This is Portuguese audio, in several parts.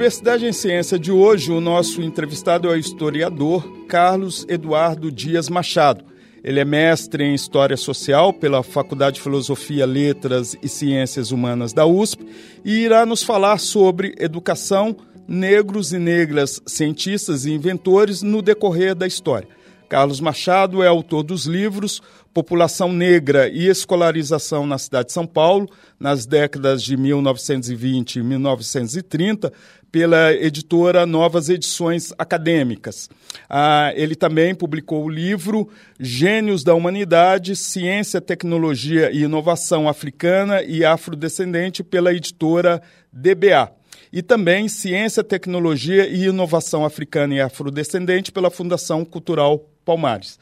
Diversidade em Ciência de hoje, o nosso entrevistado é o historiador Carlos Eduardo Dias Machado. Ele é mestre em História Social pela Faculdade de Filosofia, Letras e Ciências Humanas da USP e irá nos falar sobre educação, negros e negras, cientistas e inventores no decorrer da história. Carlos Machado é autor dos livros População Negra e Escolarização na Cidade de São Paulo, nas décadas de 1920 e 1930, pela editora Novas Edições Acadêmicas. Ah, ele também publicou o livro Gênios da Humanidade, Ciência, Tecnologia e Inovação Africana e Afrodescendente, pela editora DBA e também Ciência, Tecnologia e Inovação Africana e Afrodescendente pela Fundação Cultural Palmares.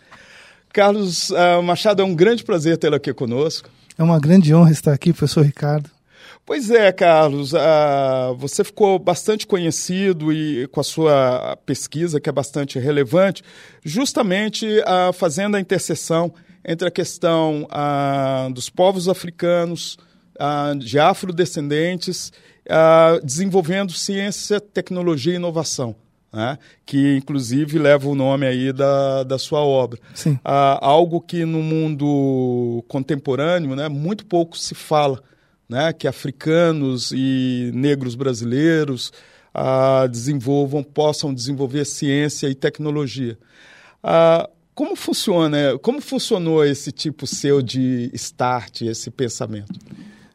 Carlos uh, Machado, é um grande prazer tê-lo aqui conosco. É uma grande honra estar aqui, professor Ricardo. Pois é, Carlos, uh, você ficou bastante conhecido e com a sua pesquisa, que é bastante relevante, justamente fazendo a interseção entre a questão uh, dos povos africanos, de afrodescendentes, desenvolvendo ciência, tecnologia e inovação né? que inclusive leva o nome aí da, da sua obra. Sim. Ah, algo que no mundo contemporâneo né, muito pouco se fala, né? que africanos e negros brasileiros ah, desenvolvam, possam desenvolver ciência e tecnologia. Ah, como funciona, como funcionou esse tipo seu de start, esse pensamento?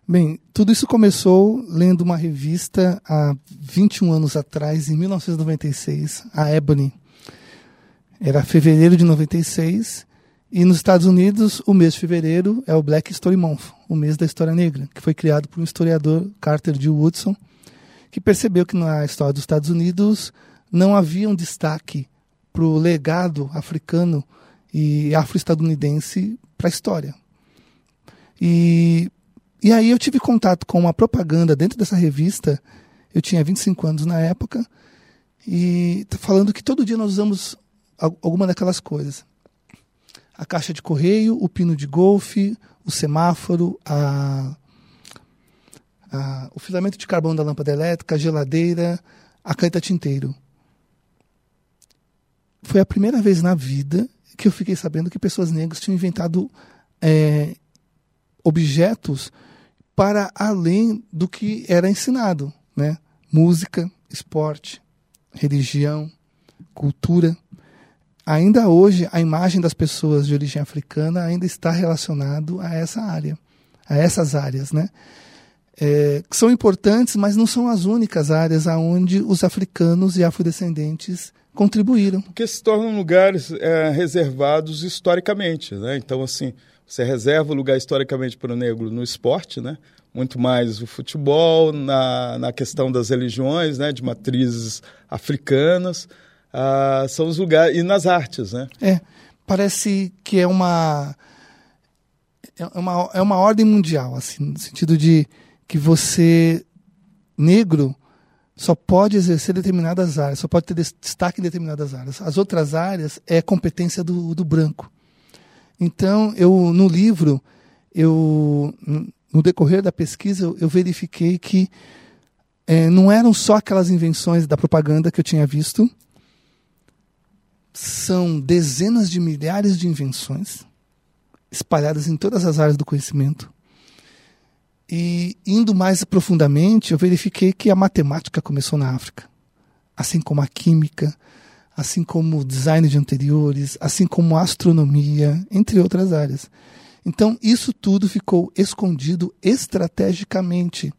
Bem, tudo isso começou lendo uma revista há 21 anos atrás, em 1996, a Ebony. Era fevereiro de 96, e nos Estados Unidos, o mês de fevereiro é o Black History Month, o mês da história negra, que foi criado por um historiador, Carter G. Woodson, que percebeu que na história dos Estados Unidos não havia um destaque para o legado africano e afro-estadunidense para a história. E e aí eu tive contato com uma propaganda dentro dessa revista, eu tinha 25 anos na época, e tá falando que todo dia nós usamos alguma daquelas coisas. A caixa de correio, o pino de golfe, o semáforo, a, a, o filamento de carvão da lâmpada elétrica, a geladeira, a caneta tinteiro. Foi a primeira vez na vida que eu fiquei sabendo que pessoas negras tinham inventado é, objetos para além do que era ensinado, né? Música, esporte, religião, cultura. Ainda hoje, a imagem das pessoas de origem africana ainda está relacionado a essa área, a essas áreas, né? É, que são importantes, mas não são as únicas áreas aonde os africanos e afrodescendentes contribuíram. Porque se tornam lugares é, reservados historicamente, né? Então, assim, você reserva o lugar historicamente para o negro no esporte, né? muito mais o futebol, na, na questão das religiões, né? de matrizes africanas, ah, são os lugares, e nas artes. Né? É, parece que é uma, é uma, é uma ordem mundial, assim, no sentido de que você, negro, só pode exercer determinadas áreas, só pode ter destaque em determinadas áreas. As outras áreas é competência do, do branco. Então, eu no livro, eu no decorrer da pesquisa, eu, eu verifiquei que é, não eram só aquelas invenções da propaganda que eu tinha visto, são dezenas de milhares de invenções espalhadas em todas as áreas do conhecimento. E indo mais profundamente, eu verifiquei que a matemática começou na África, assim como a química, assim como o design de anteriores, assim como a astronomia, entre outras áreas. Então, isso tudo ficou escondido estrategicamente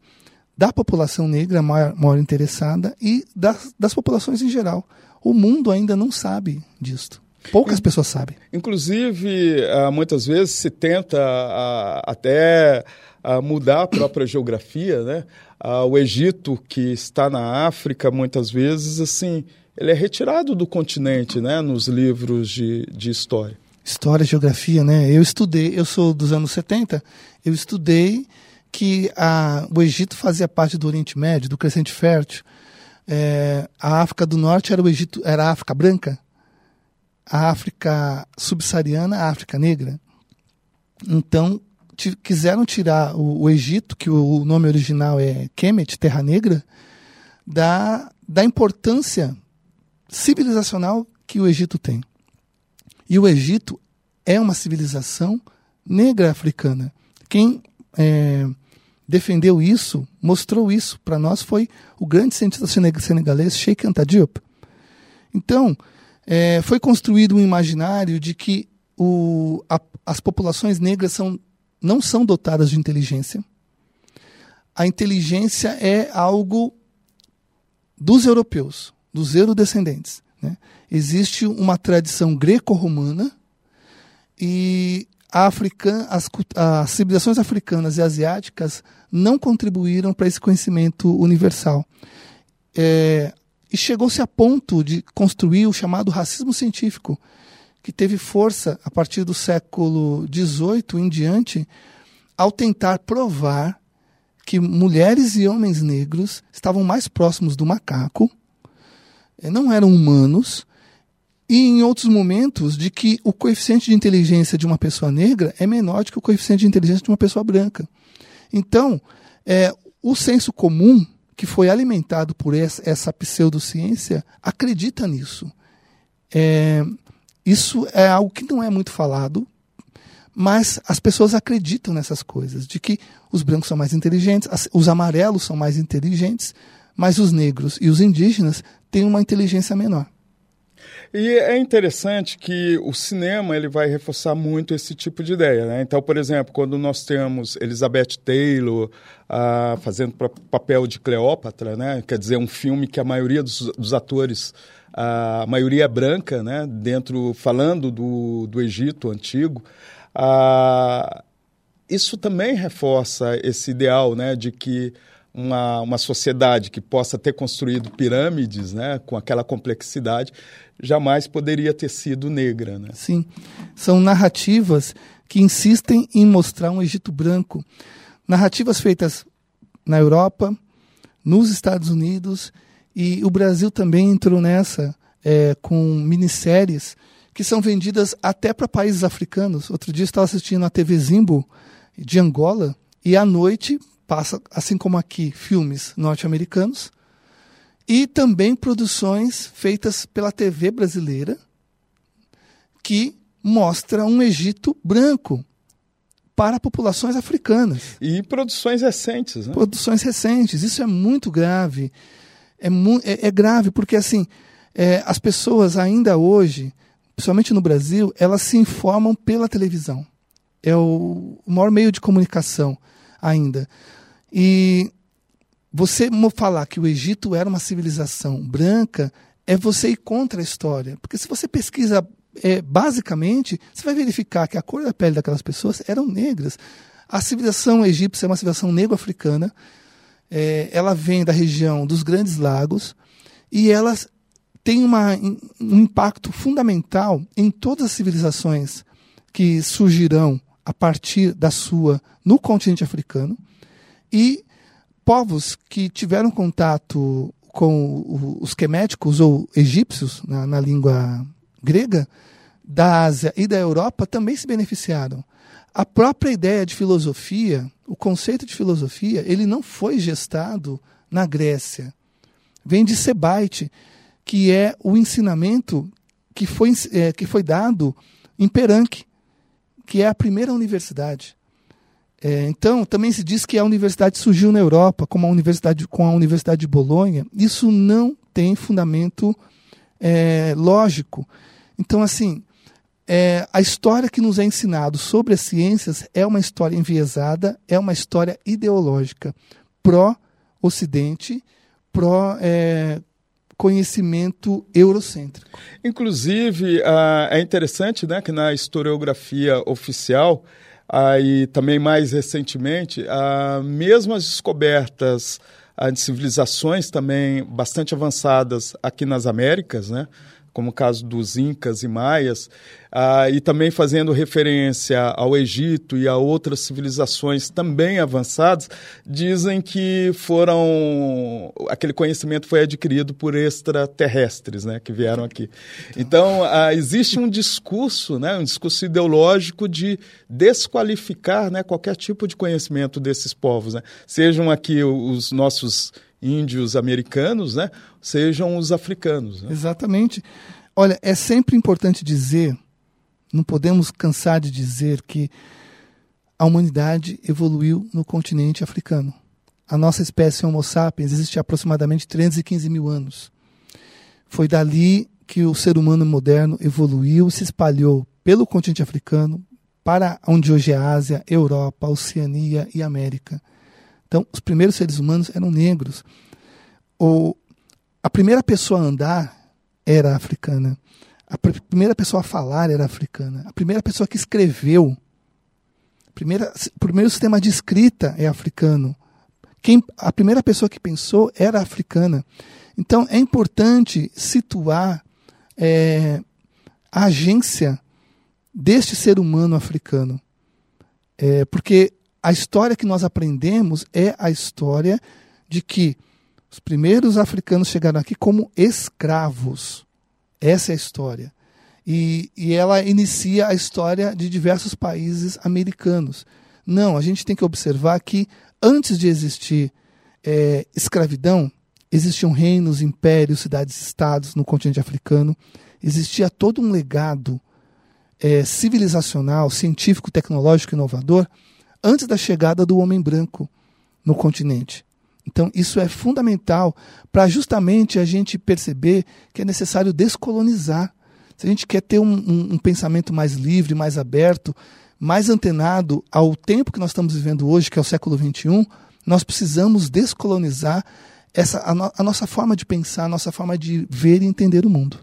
da população negra maior, maior interessada e das, das populações em geral. O mundo ainda não sabe disto. Poucas pessoas sabem. Inclusive, ah, muitas vezes se tenta ah, até a mudar a própria geografia, né? Ah, o Egito, que está na África, muitas vezes, assim, ele é retirado do continente, né? Nos livros de, de história. História, geografia, né? Eu estudei, eu sou dos anos 70, eu estudei que a, o Egito fazia parte do Oriente Médio, do Crescente Fértil. É, a África do Norte era o Egito, era a África branca, a África subsaariana, a África negra. Então, quiseram tirar o, o, Egito, que o, o, nome original é Kemet, Terra Negra, da, da importância civilizacional que o Egito tem. E o Egito é uma civilização negra africana. Quem é, defendeu isso, mostrou isso para nós, foi o grande cientista senegalês Sheikh Anta Diop. Então, é, foi construído um imaginário de que o, a, as populações negras são, não são dotadas de inteligência. A inteligência é algo dos europeus, dos eurodescendentes. Né? Existe uma tradição greco-romana e africana, as, as civilizações africanas e asiáticas não contribuíram para esse conhecimento universal. É, e chegou-se a ponto de construir o chamado racismo científico, que teve força a partir do século XVIII em diante, ao tentar provar que mulheres e homens negros estavam mais próximos do macaco, eh, não eram humanos, e em outros momentos de que o coeficiente de inteligência de uma pessoa negra é menor do que o coeficiente de inteligência de uma pessoa branca. Então, é, o senso comum que foi alimentado por essa, essa pseudociência acredita nisso. É, isso é algo que não é muito falado, mas as pessoas acreditam nessas coisas, de que os brancos são mais inteligentes, os amarelos são mais inteligentes, mas os negros e os indígenas têm uma inteligência menor. E é interessante que o cinema ele vai reforçar muito esse tipo de ideia. Né? Então, por exemplo, quando nós temos Elizabeth Taylor uh, fazendo papel de Cleópatra, né? quer dizer, um filme que a maioria dos, dos atores, uh, a maioria é branca, né? dentro falando do, do Egito antigo, uh, isso também reforça esse ideal né? de que uma, uma sociedade que possa ter construído pirâmides né, com aquela complexidade jamais poderia ter sido negra. Né? Sim, são narrativas que insistem em mostrar um Egito branco. Narrativas feitas na Europa, nos Estados Unidos e o Brasil também entrou nessa é, com minisséries que são vendidas até para países africanos. Outro dia estava assistindo a TV Zimbo de Angola e à noite passa, assim como aqui, filmes norte-americanos e também produções feitas pela TV brasileira que mostra um Egito branco para populações africanas. E produções recentes, né? Produções recentes. Isso é muito grave. É, mu é, é grave porque, assim, é, as pessoas ainda hoje, principalmente no Brasil, elas se informam pela televisão. É o, o maior meio de comunicação ainda. E você falar que o Egito era uma civilização branca é você ir contra a história. Porque se você pesquisa é, basicamente, você vai verificar que a cor da pele daquelas pessoas eram negras. A civilização egípcia é uma civilização negro-africana. É, ela vem da região dos Grandes Lagos e ela tem uma, um impacto fundamental em todas as civilizações que surgirão a partir da sua no continente africano. E povos que tiveram contato com os queméticos ou egípcios, na, na língua grega, da Ásia e da Europa também se beneficiaram. A própria ideia de filosofia, o conceito de filosofia, ele não foi gestado na Grécia. Vem de Sebaite, que é o ensinamento que foi, é, que foi dado em Peranque, que é a primeira universidade. É, então, também se diz que a universidade surgiu na Europa, como a universidade, com a Universidade de Bolonha. Isso não tem fundamento é, lógico. Então, assim, é, a história que nos é ensinado sobre as ciências é uma história enviesada, é uma história ideológica, pró-Ocidente, pró-conhecimento é, eurocêntrico. Inclusive, uh, é interessante né, que na historiografia oficial aí também mais recentemente, ah, mesmo as descobertas ah, de civilizações também bastante avançadas aqui nas Américas, né? Como o caso dos Incas e Maias, ah, e também fazendo referência ao Egito e a outras civilizações também avançadas, dizem que foram aquele conhecimento foi adquirido por extraterrestres, né, que vieram aqui. Então ah, existe um discurso, né, um discurso ideológico de desqualificar, né, qualquer tipo de conhecimento desses povos, né, sejam aqui os nossos índios americanos, né, sejam os africanos. Né? Exatamente. Olha, é sempre importante dizer, não podemos cansar de dizer que a humanidade evoluiu no continente africano. A nossa espécie Homo sapiens existe há aproximadamente 315 mil anos. Foi dali que o ser humano moderno evoluiu, se espalhou pelo continente africano, para onde hoje é a Ásia, Europa, Oceania e América. Então, os primeiros seres humanos eram negros. O, a primeira pessoa a andar era africana. A pr primeira pessoa a falar era africana. A primeira pessoa que escreveu, primeira, o primeiro sistema de escrita é africano. Quem, a primeira pessoa que pensou era africana. Então é importante situar é, a agência deste ser humano africano. É, porque a história que nós aprendemos é a história de que os primeiros africanos chegaram aqui como escravos. Essa é a história. E, e ela inicia a história de diversos países americanos. Não, a gente tem que observar que antes de existir é, escravidão, existiam reinos, impérios, cidades-estados no continente africano. Existia todo um legado é, civilizacional, científico, tecnológico, inovador antes da chegada do homem branco no continente. Então, isso é fundamental para justamente a gente perceber que é necessário descolonizar. Se a gente quer ter um, um, um, pensamento mais livre, mais aberto, mais antenado ao tempo que nós estamos vivendo hoje, que é o século XXI, nós precisamos descolonizar essa, a, no, a nossa forma de pensar, a nossa forma de ver e entender o mundo.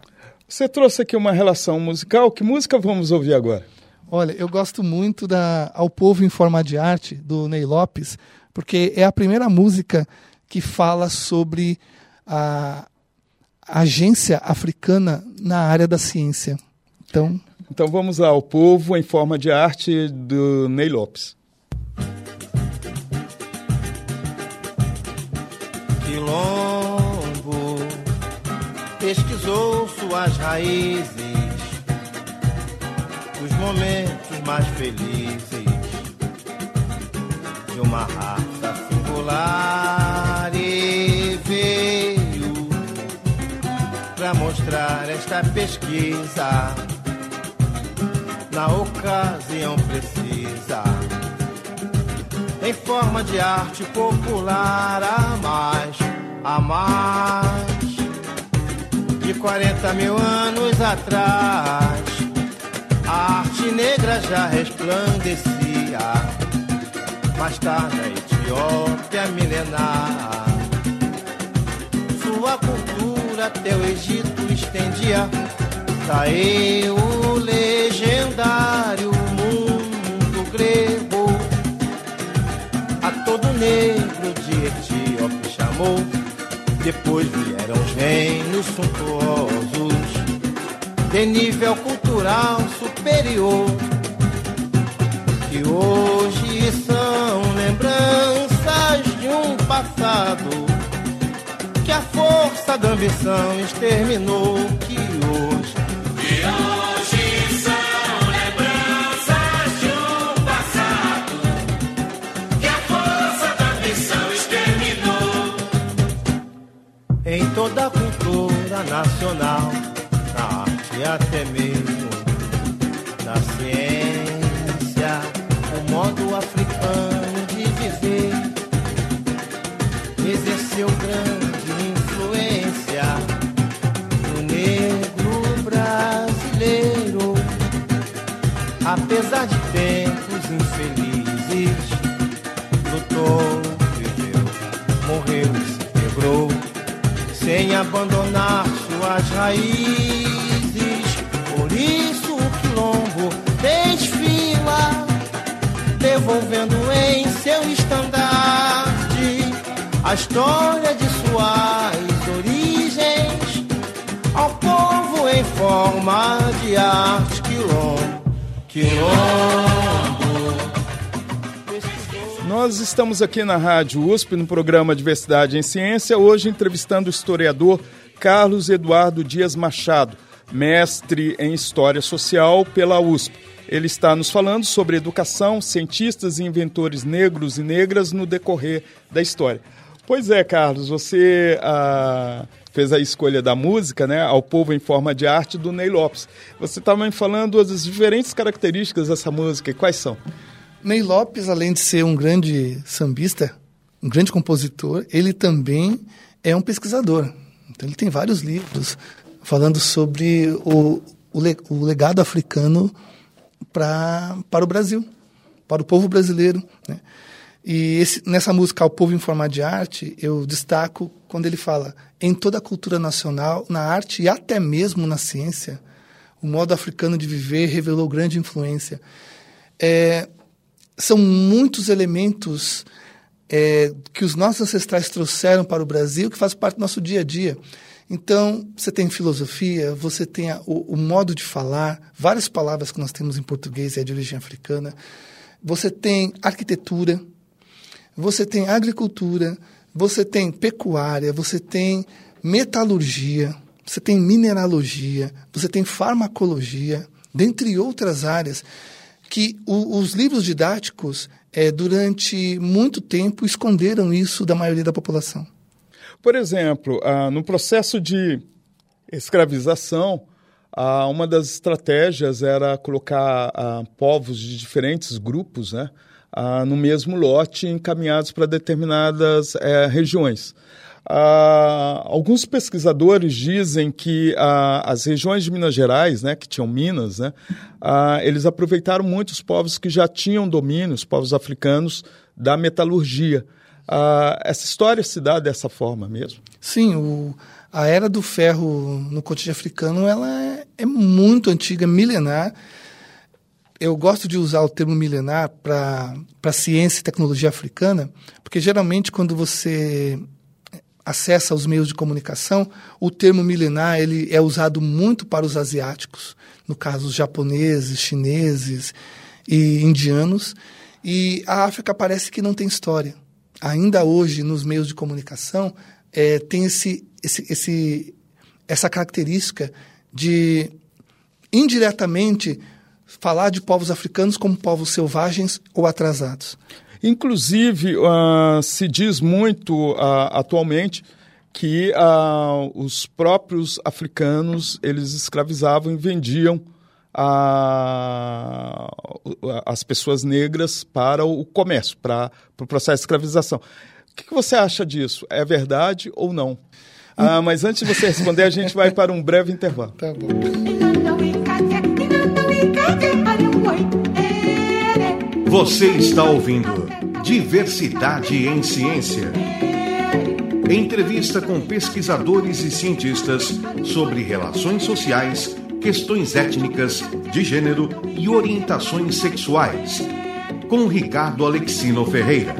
Você trouxe aqui uma relação musical. Que música vamos ouvir agora? Olha, eu gosto muito da Ao Povo em Forma de Arte, do Ney Lopes, porque é a primeira música que fala sobre a agência africana na área da ciência. Então, então vamos lá, o povo em forma de arte do Ney Lopes. Quilombo pesquisou suas raízes, os momentos mais felizes de uma raça singular. E veio para mostrar esta pesquisa. Na ocasião precisa em forma de arte popular a mais a mais de 40 mil anos atrás a arte negra já resplandecia mais tarde a Etiópia milenar. Sua cultura até o Egito estendia, daí o legendário mundo grego. A todo negro de Etíope chamou, depois vieram os reinos suntuosos, de nível cultural superior que hoje são lembranças de um passado que a força da ambição exterminou. Que hoje, que hoje são lembranças de um passado que a força da ambição exterminou. Em toda a cultura nacional, arte até mesmo na ciência modo africano de viver exerceu grande influência no negro brasileiro. Apesar de tempos infelizes, lutou, viveu, morreu e se quebrou, sem abandonar suas raízes. Devolvendo em seu estandarte a história de suas origens ao povo em forma de arte quilombo, quilombo. Nós estamos aqui na Rádio USP, no programa Diversidade em Ciência, hoje entrevistando o historiador Carlos Eduardo Dias Machado, mestre em História Social pela USP. Ele está nos falando sobre educação, cientistas e inventores negros e negras no decorrer da história. Pois é, Carlos, você ah, fez a escolha da música, né, ao povo em forma de arte do Ney Lopes. Você estava me falando das diferentes características dessa música. E quais são? Ney Lopes, além de ser um grande sambista, um grande compositor, ele também é um pesquisador. Então ele tem vários livros falando sobre o, o, o legado africano pra, para o Brasil, para o povo brasileiro. Né? E esse, nessa música, O Povo em Forma de Arte, eu destaco quando ele fala em toda a cultura nacional, na arte e até mesmo na ciência, o modo africano de viver revelou grande influência. É, são muitos elementos é, que os nossos ancestrais trouxeram para o Brasil que fazem parte do nosso dia a dia. Então, você tem filosofia, você tem a, o, o, modo de falar, várias palavras que nós temos em português é de origem africana. Você tem arquitetura, você tem agricultura, você tem pecuária, você tem metalurgia, você tem mineralogia, você tem farmacologia, dentre outras áreas que o, os livros didáticos, é, durante muito tempo, esconderam isso da maioria da população. Por exemplo, ah, no processo de escravização, ah, uma das estratégias era colocar ah, povos de diferentes grupos né, no mesmo lote, encaminhados para determinadas eh, regiões. Uh, alguns pesquisadores dizem que uh, as regiões de Minas Gerais, né, que tinham minas, né, eles aproveitaram muito os povos que já tinham domínio, os povos africanos, da metalurgia. Essa história se dá dessa forma mesmo? Sim, o, a era do ferro no continente africano ela é, é muito antiga, milenar. Eu gosto de usar o termo milenar para ciência e tecnologia africana, porque geralmente quando você acessa os meios de comunicação, o termo milenar ele é usado muito para os asiáticos, no caso os japoneses, chineses e indianos, e a África parece que não tem história. Ainda hoje, nos meios de comunicação, é, tem esse, esse, esse, essa característica de indiretamente falar de povos africanos como povos selvagens ou atrasados. Inclusive, uh, se diz muito uh, atualmente que uh, os próprios africanos eles escravizavam e vendiam as pessoas negras para o comércio, para, para o processo de escravização. O que, que você acha disso? É verdade ou não? Ah, mas antes de você responder, a gente vai para um breve intervalo. Tá bom. Você está ouvindo Diversidade em Ciência. Entrevista com pesquisadores e cientistas sobre relações sociais, questões étnicas, de gênero e orientações sexuais. Com Ricardo Alexino Ferreira.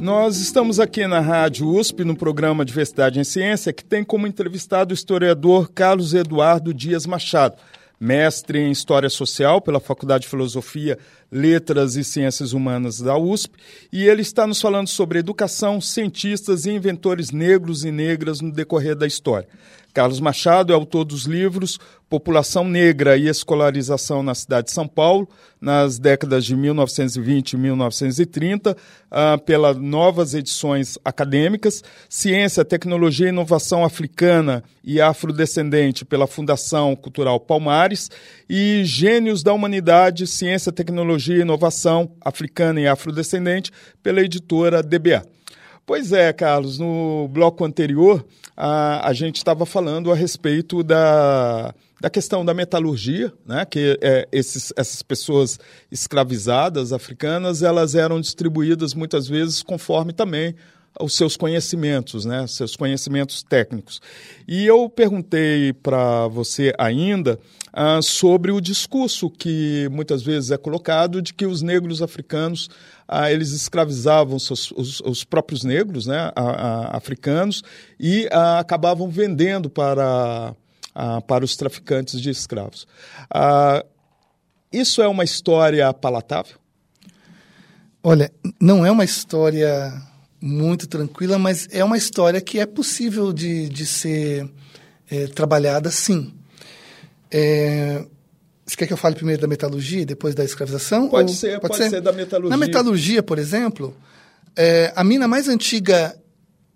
Nós estamos aqui na Rádio USP, no programa Diversidade em Ciência, que tem como entrevistado o historiador Carlos Eduardo Dias Machado mestre em História Social pela Faculdade de Filosofia, Letras e Ciências Humanas da USP, e ele está nos falando sobre educação, cientistas e inventores negros e negras no decorrer da história. Carlos Machado é autor dos livros População Negra e Escolarização na Cidade de São Paulo, nas décadas de 1920 e 1930, uh, pelas novas edições acadêmicas, Ciência, Tecnologia e Inovação Africana e Afrodescendente, pela Fundação Cultural Palmares, e Gênios da Humanidade, Ciência, Tecnologia e Inovação Africana e Afrodescendente, pela editora DBA. Pois é, Carlos, no bloco anterior a, a gente estava falando a respeito da, da questão da metalurgia, né? que é, esses, essas pessoas escravizadas africanas elas eram distribuídas muitas vezes conforme também os seus conhecimentos, né, seus conhecimentos técnicos. E eu perguntei para você ainda ah, sobre o discurso que muitas vezes é colocado de que os negros africanos ah, eles escravizavam seus, os, os, próprios negros, né, africanos, e ah, acabavam vendendo para, para os traficantes de escravos. isso é uma história palatável? Olha, não é uma história muito tranquila, mas é uma história que é possível de, de ser é, trabalhada sim. É, você quer que eu fale primeiro da metalurgia e depois da escravização? Pode, ser, pode, pode ser? ser? da metalurgia. Na metalurgia, por exemplo, é, a mina mais antiga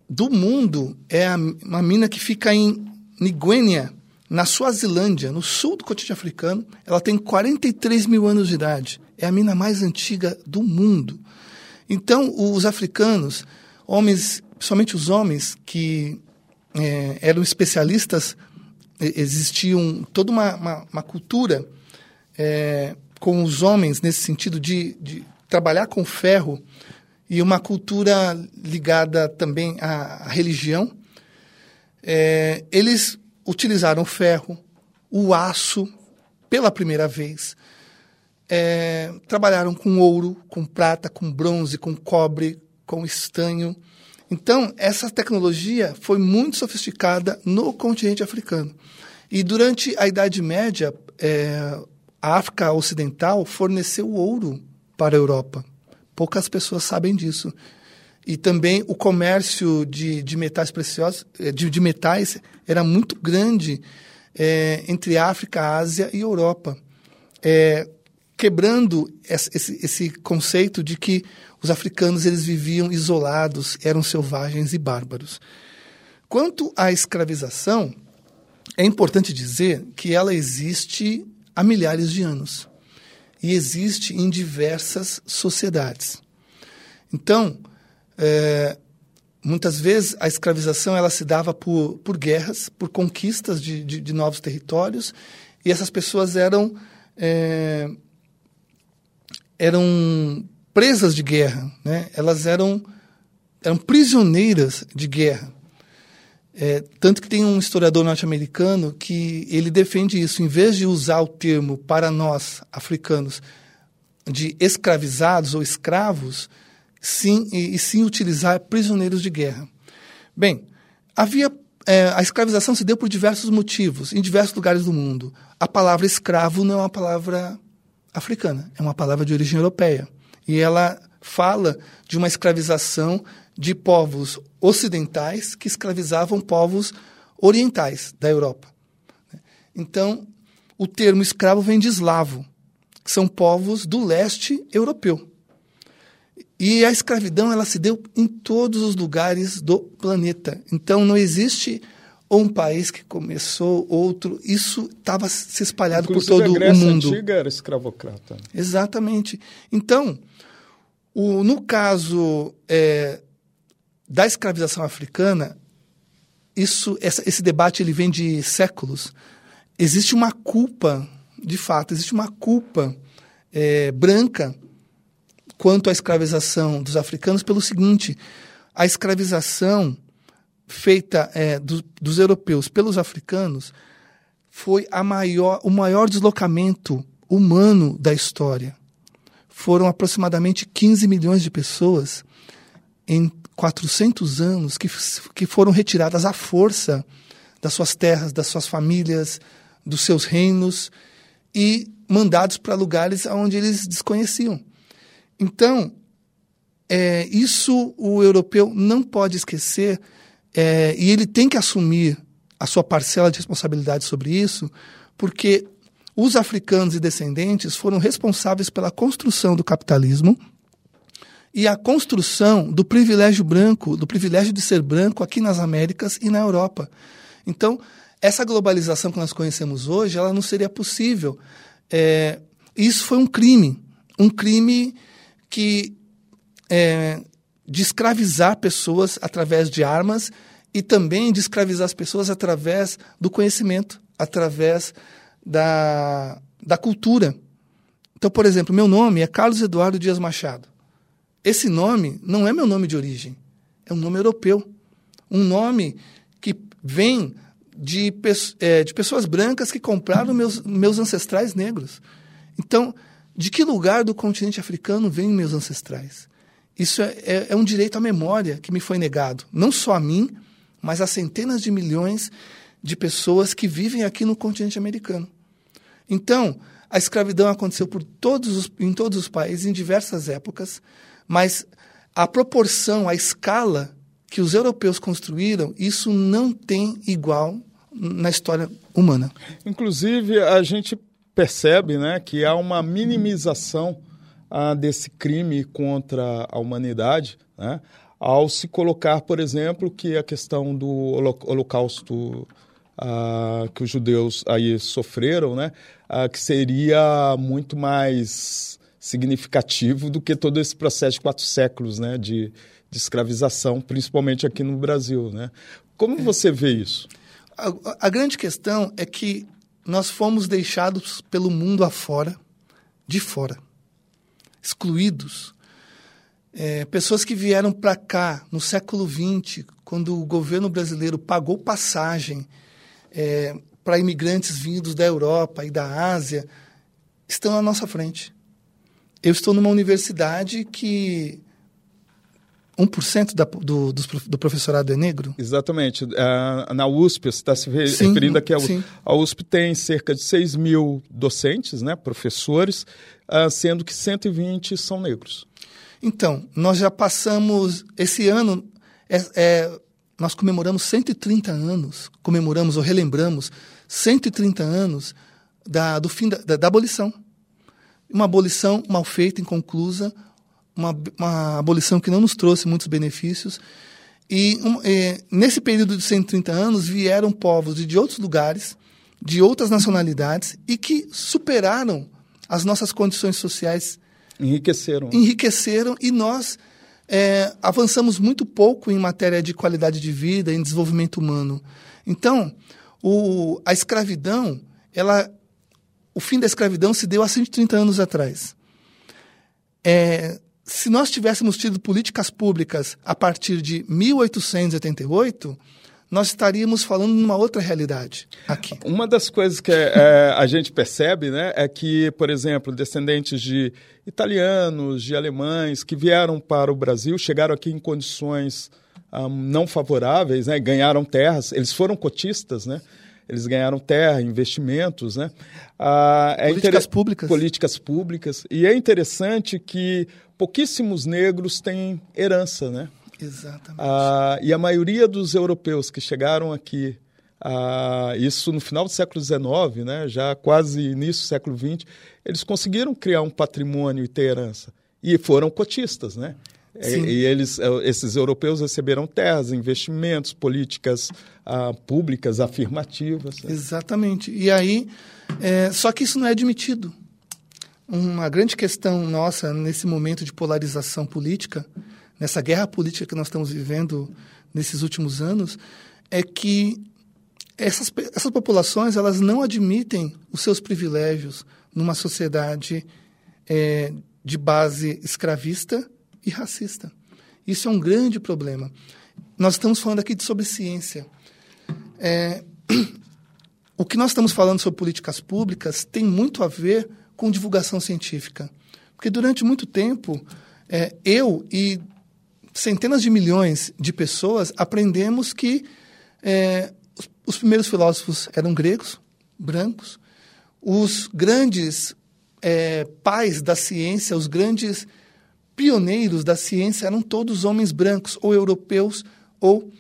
do mundo é a, uma mina que fica em Niguênia, na Suazilândia, no sul do continente africano. Ela tem 43 mil anos de idade. É a mina mais antiga do mundo. Então, os africanos, homens, principalmente os homens que é, eram especialistas, existiam toda uma, uma, uma cultura é, com os homens nesse sentido de, de, trabalhar com ferro e uma cultura ligada também à, à religião. É, eles utilizaram o ferro, o aço pela primeira vez é, trabalharam com ouro, com prata, com bronze, com cobre, com estanho. Então, essa tecnologia foi muito sofisticada no continente africano. E durante a Idade Média, é, a África Ocidental forneceu ouro para a Europa. Poucas pessoas sabem disso. E também o comércio de, de metais preciosos, é, de, de metais, era muito grande é, entre África, Ásia e Europa. É, quebrando esse, esse conceito de que os africanos eles viviam isolados, eram selvagens e bárbaros. Quanto à escravização, é importante dizer que ela existe há milhares de anos e existe em diversas sociedades. Então, é, muitas vezes a escravização ela se dava por, por guerras, por conquistas de, de, de novos territórios, e essas pessoas eram é, eram presas de guerra, né? elas eram, eram prisioneiras de guerra. É, tanto que tem um historiador norte-americano que ele defende isso. Em vez de usar o termo para nós, africanos, de escravizados ou escravos, sim, e, e sim utilizar prisioneiros de guerra. Bem, havia é, a escravização se deu por diversos motivos, em diversos lugares do mundo. A palavra escravo não é uma palavra africana, é uma palavra de origem europeia. E ela fala de uma escravização de povos ocidentais que escravizavam povos orientais da Europa. Então, o termo escravo vem de eslavo, que são povos do leste europeu. E a escravidão ela se deu em todos os lugares do planeta. Então não existe ou um país que começou, outro. Isso estava se espalhado Inclusive, por todo a Grécia o mundo. antiga era escravocrata. Exatamente. Então, o, no caso é, da escravização africana, isso, essa, esse debate ele vem de séculos. Existe uma culpa, de fato, existe uma culpa é, branca quanto à escravização dos africanos pelo seguinte: a escravização feita é, do, dos europeus pelos africanos foi a maior, o maior deslocamento humano da história. Foram aproximadamente 15 milhões de pessoas em 400 anos que, que foram retiradas à força das suas terras, das suas famílias, dos seus reinos e mandados para lugares onde eles desconheciam. Então, é, isso o europeu não pode esquecer é, e ele tem que assumir a sua parcela de responsabilidade sobre isso, porque os africanos e descendentes foram responsáveis pela construção do capitalismo e a construção do privilégio branco, do privilégio de ser branco aqui nas Américas e na Europa. Então, essa globalização que nós conhecemos hoje, ela não seria possível. É, isso foi um crime, um crime que é, de escravizar pessoas através de armas e também de escravizar as pessoas através do conhecimento, através da, da cultura. Então, por exemplo, meu nome é Carlos Eduardo Dias Machado. Esse nome não é meu nome de origem. é um nome europeu. Um nome que vem de, é, de pessoas brancas que compraram meus, meus ancestrais negros. Então, de que lugar do continente africano vêm meus ancestrais? Isso é, é, é, um direito à memória que me foi negado, não só a mim, mas a centenas de milhões de pessoas que vivem aqui no continente americano. Então, a escravidão aconteceu por todos os, em todos os países, em diversas épocas, mas a proporção, a escala que os europeus construíram, isso não tem igual na história humana. Inclusive, a gente percebe né, que há uma minimização ah, desse crime contra a humanidade, né, ao se colocar, por exemplo, que a questão do holocausto ah, que os judeus aí sofreram, né, ah, que seria muito mais significativo do que todo esse processo de quatro séculos né, de, de escravização, principalmente aqui no Brasil. Né? Como é. você vê isso? A, a, grande questão é que nós fomos deixados pelo mundo afora, de fora, excluídos. É, pessoas que vieram para cá no século XX, quando o governo brasileiro pagou passagem é, para imigrantes vindos da Europa e da Ásia, estão à nossa frente. Eu estou numa universidade que 1% da, do, do, do professorado é negro? Exatamente. Uh, na USP, você está se referindo aqui, a, a USP tem cerca de 6 mil docentes, né, professores, uh, sendo que 120 são negros. Então, nós já passamos, esse ano, é, é, nós comemoramos 130 anos, comemoramos ou relembramos 130 anos da, do fim da, da, da abolição. Uma abolição mal feita, inconclusa, uma, uma abolição que não nos trouxe muitos benefícios. E um, é, nesse período de 130 anos vieram povos de, de outros lugares, de outras nacionalidades e que superaram as nossas condições sociais. Enriqueceram. Enriqueceram e nós é, avançamos muito pouco em matéria de qualidade de vida, em desenvolvimento humano. Então, o, a escravidão, ela, o fim da escravidão se deu há 130 anos atrás. É, se nós tivéssemos tido políticas públicas a partir de 1888, nós estaríamos falando numa outra realidade aqui. Uma das coisas que é, a gente percebe né, é que, por exemplo, descendentes de italianos, de alemães que vieram para o Brasil, chegaram aqui em condições um, não favoráveis, né, ganharam terras, eles foram cotistas, né? eles ganharam terra, investimentos, né? Ah, é políticas inter... públicas. Políticas públicas. E é interessante que pouquíssimos negros têm herança, né? Exatamente. Ah, e a maioria dos europeus que chegaram aqui, ah, isso no final do século XIX, né, já quase início do século XX, eles conseguiram criar um patrimônio e ter herança. E foram cotistas, né? E, e, eles, eh, esses europeus receberam terras, investimentos, políticas ah, públicas afirmativas. Né? Exatamente. E aí, é, só que isso não é admitido. Uma grande questão nossa nesse momento de polarização política, nessa guerra política que nós estamos vivendo nesses últimos anos, é que essas, essas populações elas não admitem os seus privilégios numa sociedade é, de base escravista e racista. Isso é um grande problema. Nós estamos falando aqui de sobre ciência. É, o que nós estamos falando sobre políticas públicas tem muito a ver com divulgação científica. Porque durante muito tempo, é, eu e centenas de milhões de pessoas aprendemos que é, os, os primeiros filósofos eram gregos, brancos, os grandes é, pais da ciência, os grandes pioneiros da ciência eram todos homens brancos, ou europeus, ou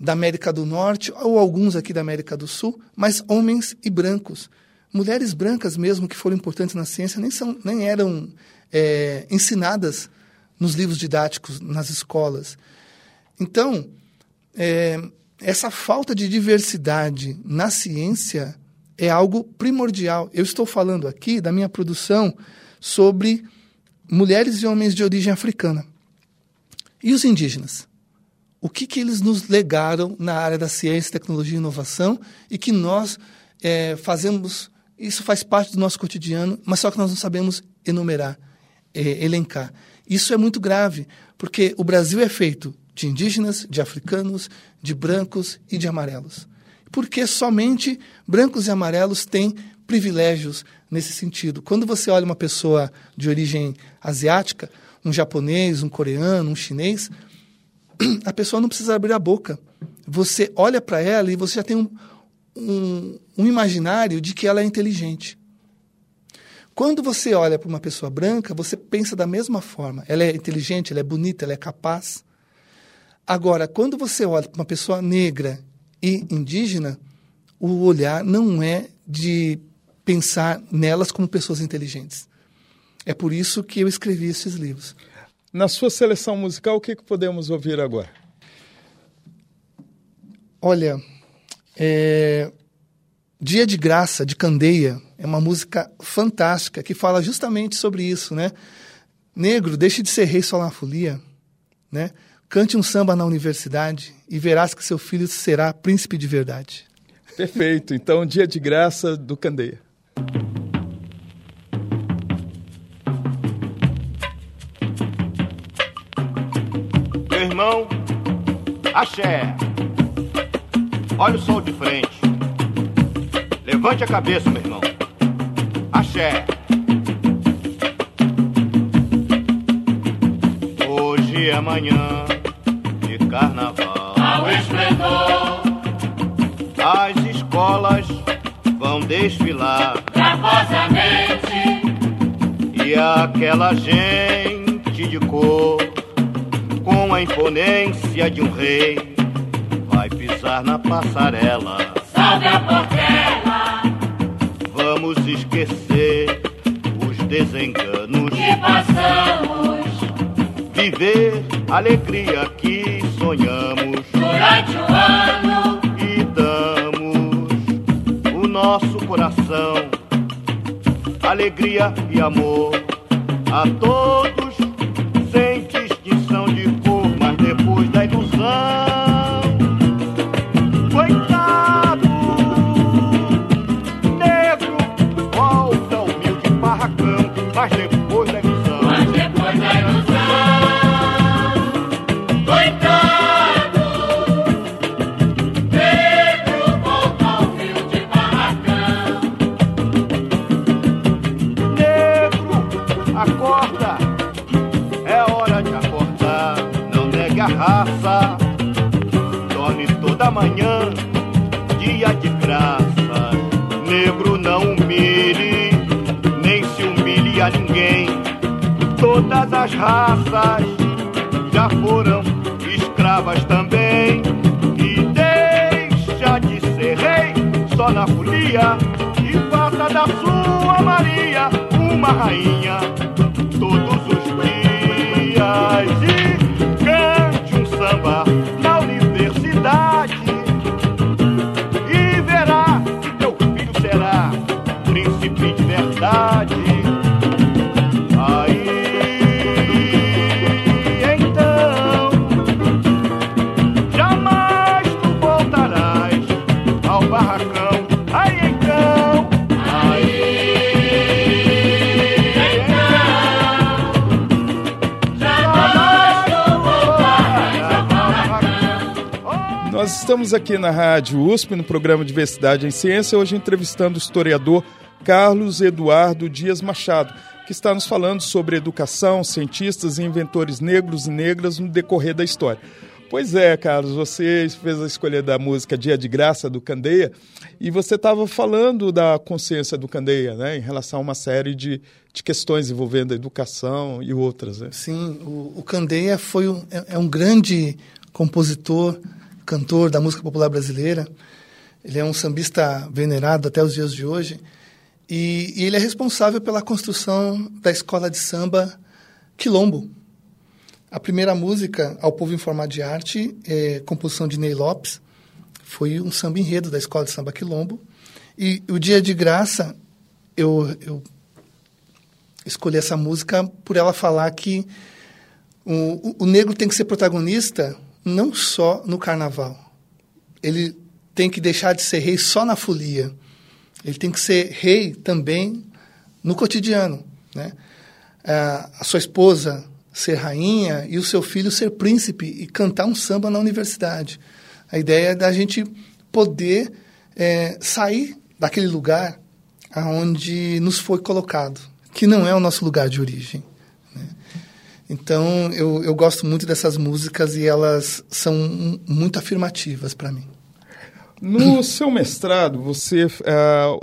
da América do Norte, ou alguns aqui da América do Sul, mas homens e brancos. Mulheres brancas mesmo, que foram importantes na ciência, nem, são, nem eram é, ensinadas nos livros didáticos, nas escolas. Então, é, essa falta de diversidade na ciência é algo primordial. Eu estou falando aqui da minha produção sobre mulheres e homens de origem africana. E os indígenas? O que, que eles nos legaram na área da ciência, tecnologia e inovação e que nós é, fazemos, isso faz parte do nosso cotidiano, mas só que nós não sabemos enumerar, é, elencar. Isso é muito grave, porque o Brasil é feito de indígenas, de africanos, de brancos e de amarelos. Porque somente brancos e amarelos têm privilégios nesse sentido. Quando você olha uma pessoa de origem asiática, um japonês, um coreano, um chinês, a pessoa não precisa abrir a boca. Você olha para ela e você já tem um, um, um imaginário de que ela é inteligente. Quando você olha para uma pessoa branca, você pensa da mesma forma. Ela é inteligente, ela é bonita, ela é capaz. Agora, quando você olha para uma pessoa negra e indígena, o olhar não é de pensar nelas como pessoas inteligentes. É por isso que eu escrevi esses livros. Na sua seleção musical, o que, que podemos ouvir agora? Olha, é... Dia de Graça, de Candeia, é uma música fantástica que fala justamente sobre isso, né? Negro, deixe de ser rei só na folia, né? Cante um samba na universidade e verás que seu filho será príncipe de verdade. Perfeito. Então, Dia de Graça do Candeia. Meu irmão, axé. Olha o sol de frente. Levante a cabeça, meu irmão. Axé. Hoje é manhã de carnaval. Ao esplendor, As escolas vão desfilar. gravosamente, E aquela gente de cor, com a imponência de um rei, vai pisar na passarela. salve a portela. Vamos esquecer os desenganos, que passamos. Viver a alegria que sonhamos. Durante o ano. e damos o nosso coração, alegria e amor a todos, estamos aqui na Rádio USP, no programa Diversidade em Ciência, hoje entrevistando o historiador Carlos Eduardo Dias Machado, que está nos falando sobre educação, cientistas e inventores negros e negras no decorrer da história. Pois é, Carlos, você fez a escolha da música Dia de Graça do Candeia e você estava falando da consciência do Candeia, né, em relação a uma série de, de questões envolvendo a educação e outras. Né? Sim, o, o Candeia foi um, é, é um grande compositor, cantor da música popular brasileira. Ele é um sambista venerado até os dias de hoje. E, e ele é responsável pela construção da escola de samba Quilombo. A primeira música, Ao Povo Informar de Arte, é composição de Ney Lopes, foi um samba enredo da escola de samba Quilombo. E o Dia de Graça, eu, eu escolhi essa música por ela falar que o, o negro tem que ser protagonista não só no carnaval. Ele tem que deixar de ser rei só na folia. Ele tem que ser rei também no cotidiano. Né? A, a sua esposa ser rainha e o seu filho ser príncipe e cantar um samba na universidade. A ideia é da gente poder é, sair daquele lugar aonde nos foi colocado, que não é o nosso lugar de origem. Então, eu, eu gosto muito dessas músicas e elas são muito afirmativas para mim. No seu mestrado, você uh,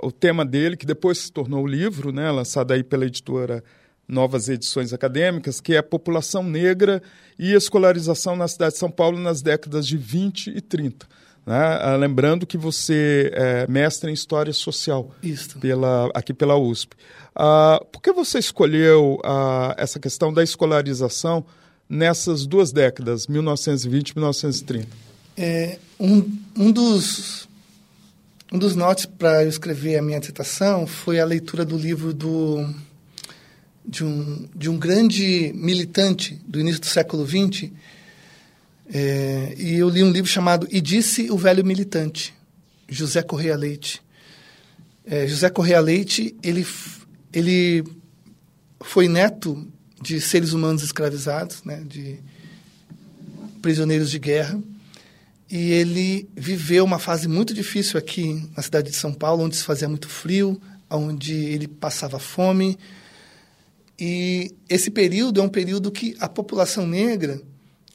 o tema dele, que depois se tornou o livro, né, lançado aí pela editora Novas Edições Acadêmicas, que é a população negra e escolarização na cidade de São Paulo nas décadas de 20 e 30. Né? Uh, lembrando que você é mestre em História Social Isso. Pela, aqui pela USP. Uh, por que você escolheu essa questão da escolarização nessas duas décadas, 1920 e 1930? É, um, um, dos, um dos notes para eu escrever a minha dissertação foi a leitura do livro do, de, um, de um grande militante do início do século XX. É, e eu li um livro chamado E Disse o Velho Militante, José Correia Leite. É, José Correia Leite, ele, ele foi neto de seres humanos escravizados, né, de prisioneiros de guerra e ele viveu uma fase muito difícil aqui na cidade de São Paulo, onde se fazia muito frio, onde ele passava fome. E esse período é um período que a população negra,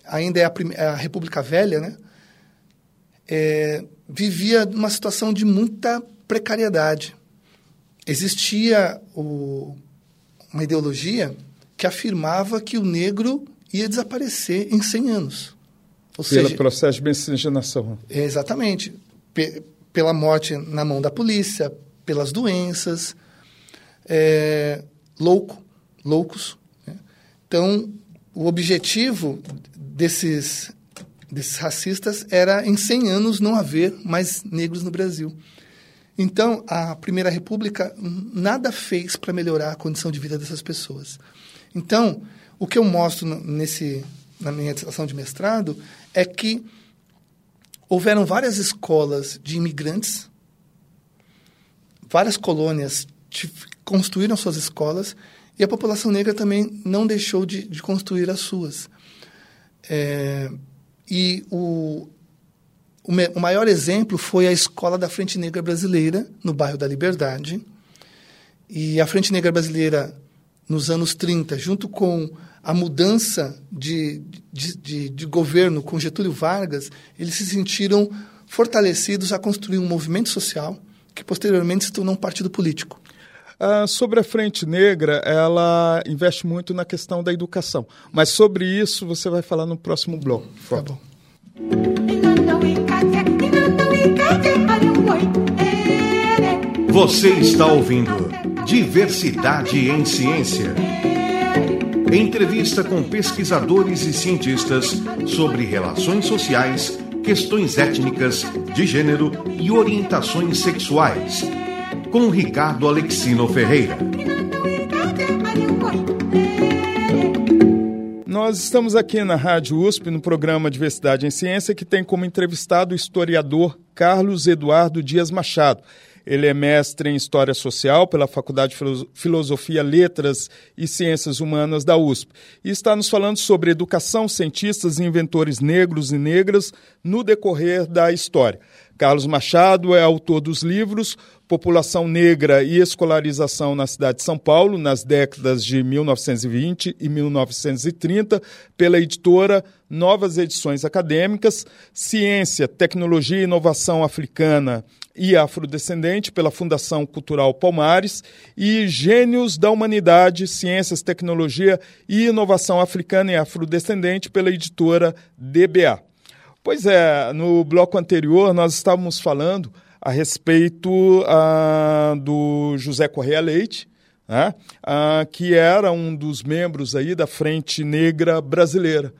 ainda é a, a República Velha, né? É, vivia uma situação de muita precariedade. Existia o, uma ideologia que afirmava que o negro ia desaparecer em 100 anos. Ou Pelo seja, processo de miscigenação. Exatamente. P pela morte na mão da polícia, pelas doenças, é, louco, loucos. Né? Então, o objetivo desses, desses racistas era, em 100 anos, não haver mais negros no Brasil. Então, a Primeira República nada fez para melhorar a condição de vida dessas pessoas. Então, o que eu mostro nesse, na minha dissertação de mestrado é que houveram várias escolas de imigrantes, várias colônias construíram suas escolas e a população negra também não deixou de, de construir as suas. É, e o, o, maior exemplo foi a Escola da Frente Negra Brasileira, no bairro da Liberdade. E a Frente Negra Brasileira, nos anos 30, junto com a mudança de, de, de, de, governo com Getúlio Vargas, eles se sentiram fortalecidos a construir um movimento social que posteriormente se tornou um partido político. Ah, sobre a Frente Negra, ela investe muito na questão da educação. Mas sobre isso você vai falar no próximo bloco. Tá bom. Você está ouvindo Diversidade em Ciência. Entrevista com pesquisadores e cientistas sobre relações sociais, questões étnicas, de gênero e orientações sexuais. Com Ricardo Alexino Ferreira. Nós estamos aqui na Rádio USP, no programa Diversidade em Ciência, que tem como entrevistado o historiador Carlos Eduardo Dias Machado. Ele é mestre em História Social pela Faculdade de Filosofia, Letras e Ciências Humanas da USP e está nos falando sobre educação, cientistas e inventores negros e negras no decorrer da história. Carlos Machado é autor dos livros População Negra e Escolarização na Cidade de São Paulo, nas décadas de 1920 e 1930, pela editora Novas Edições Acadêmicas, Ciência, Tecnologia e Inovação Africana e Afrodescendente, pela Fundação Cultural Palmares, e Gênios da Humanidade, Ciências, Tecnologia e Inovação Africana e Afrodescendente, pela editora DBA. Pois é, no bloco anterior nós estávamos falando a respeito uh, do José Correia Leite, né, uh, que era um dos membros aí da Frente Negra Brasileira.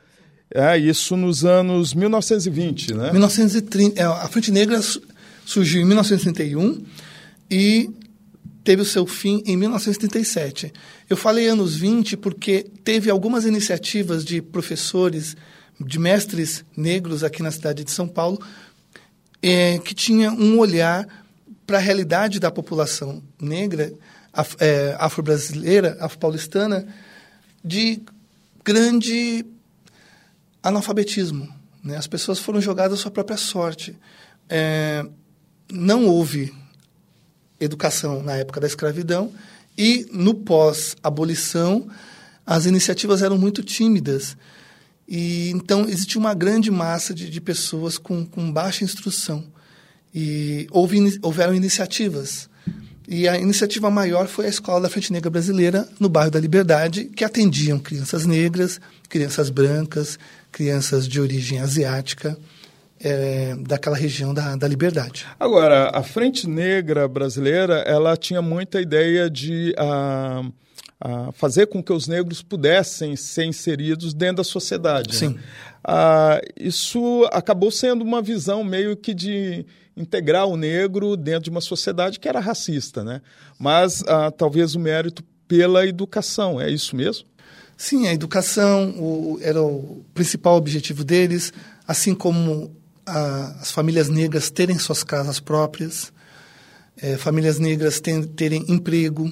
É, isso nos anos 1920, né? 1930. É, a Frente Negra surgiu em 1931 e teve o seu fim em 1937. Eu falei anos 20 porque teve algumas iniciativas de professores, de mestres negros aqui na cidade de São Paulo, é, que tinha um olhar para a realidade da população negra, af, é, afro-brasileira, afro-paulistana, de grande analfabetismo. Né? As pessoas foram jogadas à sua própria sorte. É, não houve educação na época da escravidão e no pós-abolição as iniciativas eram muito tímidas e então existia uma grande massa de, de pessoas com, com baixa instrução e houve, houveram iniciativas e a iniciativa maior foi a Escola da Frente Negra Brasileira, no bairro da Liberdade, que atendiam crianças negras, crianças brancas, crianças de origem asiática, é, daquela região da, da Liberdade. Agora, a Frente Negra Brasileira, ela tinha muita ideia de ah, ah, fazer com que os negros pudessem ser inseridos dentro da sociedade. Sim. Né? Ah, isso acabou sendo uma visão meio que de integrar o negro dentro de uma sociedade que era racista, né? Mas ah, talvez o mérito pela educação, é isso mesmo? Sim, a educação o, era o principal objetivo deles, assim como a, as famílias negras terem suas casas próprias, é, famílias negras ter, terem emprego.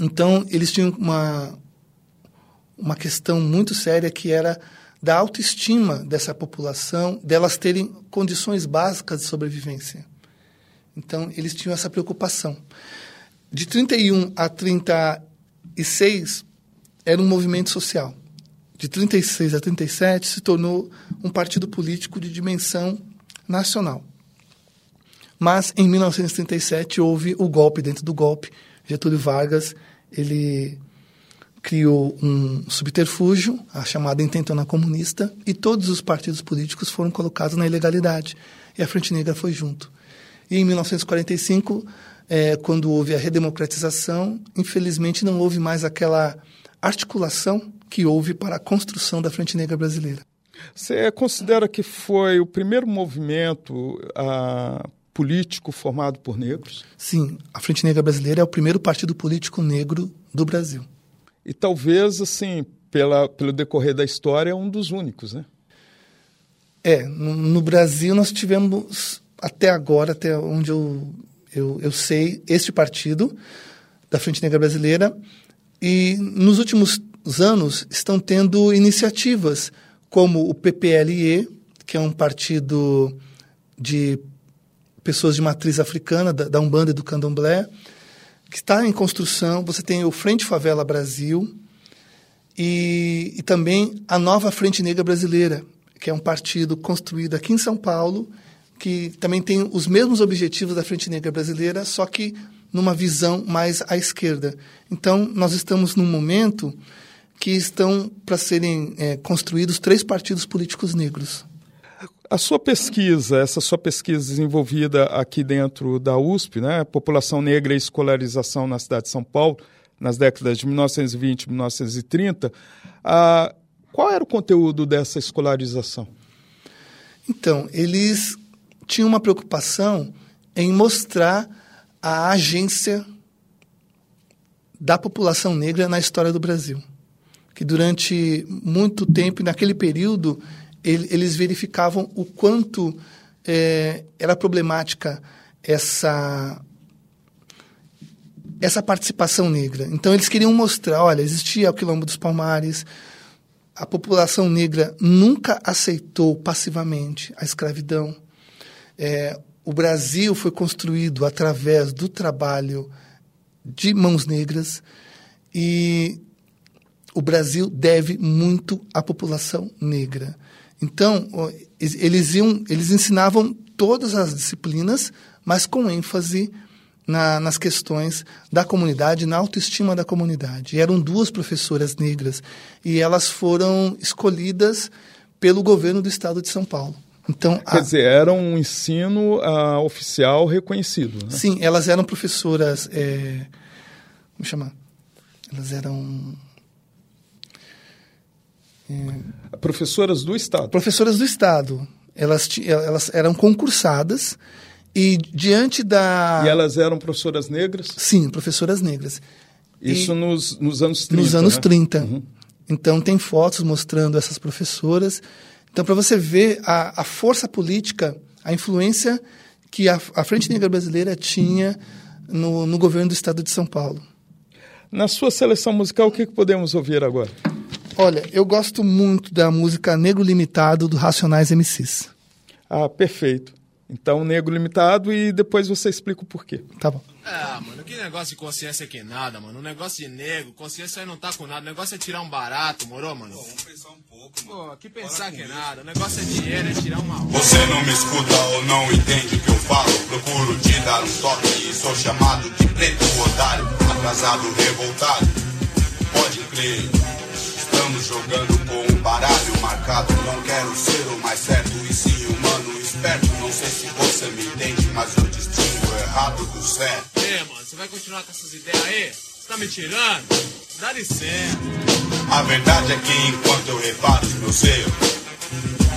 Então, eles tinham uma, uma questão muito séria que era da autoestima dessa população, delas terem condições básicas de sobrevivência. Então, eles tinham essa preocupação. De 31 a 36, era um movimento social. De 36 a 37, se tornou um partido político de dimensão nacional. Mas, em 1937, houve o golpe dentro do golpe. Getúlio Vargas, ele criou um subterfúgio, a chamada intentona comunista, e todos os partidos políticos foram colocados na ilegalidade. E a Frente Negra foi junto. E em 1945, é, quando houve a redemocratização, infelizmente não houve mais aquela articulação que houve para a construção da Frente Negra brasileira. Você considera que foi o primeiro movimento ah, político formado por negros? Sim, a Frente Negra brasileira é o primeiro partido político negro do Brasil. E talvez, assim, pela, pelo decorrer da história, é um dos únicos, né? É, no, no Brasil nós tivemos, até agora, até onde eu, eu, eu sei, este partido da Frente Negra Brasileira, e nos últimos anos estão tendo iniciativas como o PPLE, que é um partido de pessoas de matriz africana, da, da Umbanda e do Candomblé, que está em construção. Você tem o Frente Favela Brasil e, e também a nova Frente Negra Brasileira, que é um partido construído aqui em São Paulo, que também tem os mesmos objetivos da Frente Negra Brasileira, só que numa visão mais à esquerda. Então, nós estamos num momento que estão para serem é, construídos três partidos políticos negros. A sua pesquisa, essa sua pesquisa desenvolvida aqui dentro da USP, né, População Negra e Escolarização na cidade de São Paulo, nas décadas de 1920 e 1930, ah, qual era o conteúdo dessa escolarização? Então, eles tinham uma preocupação em mostrar a agência da população negra na história do Brasil. Que durante muito tempo, naquele período, ele, eles verificavam o quanto é, era problemática essa essa participação negra. Então eles queriam mostrar, olha, existia o quilombo dos Palmares, a população negra nunca aceitou passivamente a escravidão. É, o Brasil foi construído através do trabalho de mãos negras e o Brasil deve muito à população negra. Então, eles, iam, eles ensinavam todas as disciplinas, mas com ênfase na, nas questões da comunidade, na autoestima da comunidade. E eram duas professoras negras e elas foram escolhidas pelo governo do estado de São Paulo. Então, Quer a... dizer, era um ensino uh, oficial reconhecido. Né? Sim, elas eram professoras. É... Como chamar? Elas eram é... Professoras do Estado. Professoras do Estado. Elas, elas eram concursadas e diante da... E elas eram professoras negras? Sim, professoras negras. Isso nos, nos anos 30, Nos anos né? 30. Uhum. Então, tem fotos mostrando essas professoras. Então, para você ver a, a, força política, a influência que a, a Frente Negra Brasileira tinha no, no, governo do Estado de São Paulo. Na sua seleção musical, o que, que podemos ouvir agora? Olha, eu gosto muito da música Negro Limitado do Racionais MCs. Ah, perfeito. Então, Negro Limitado e depois você explica o porquê. Tá bom. Ah, mano, que negócio de consciência que nada, mano. Um negócio de negro, consciência aí não tá com nada. O negócio é tirar um barato, morou, mano? Vamos pensar um pouco, mano. Pô, que pensar que é nada. O negócio é dinheiro, é tirar uma onda. Você não me escuta ou não entende o que eu falo. Procuro te dar um toque e sou chamado de preto otário, atrasado, revoltado. Pode crer, estamos jogando com um baralho marcado. Não quero ser o mais certo e sim humano esperto. Não sei se você me entende, mas eu distingo o errado do certo. Ê, mano, você vai continuar com essas ideias aí? Você tá me tirando? Dá licença. A verdade é que enquanto eu reparo os meus erros,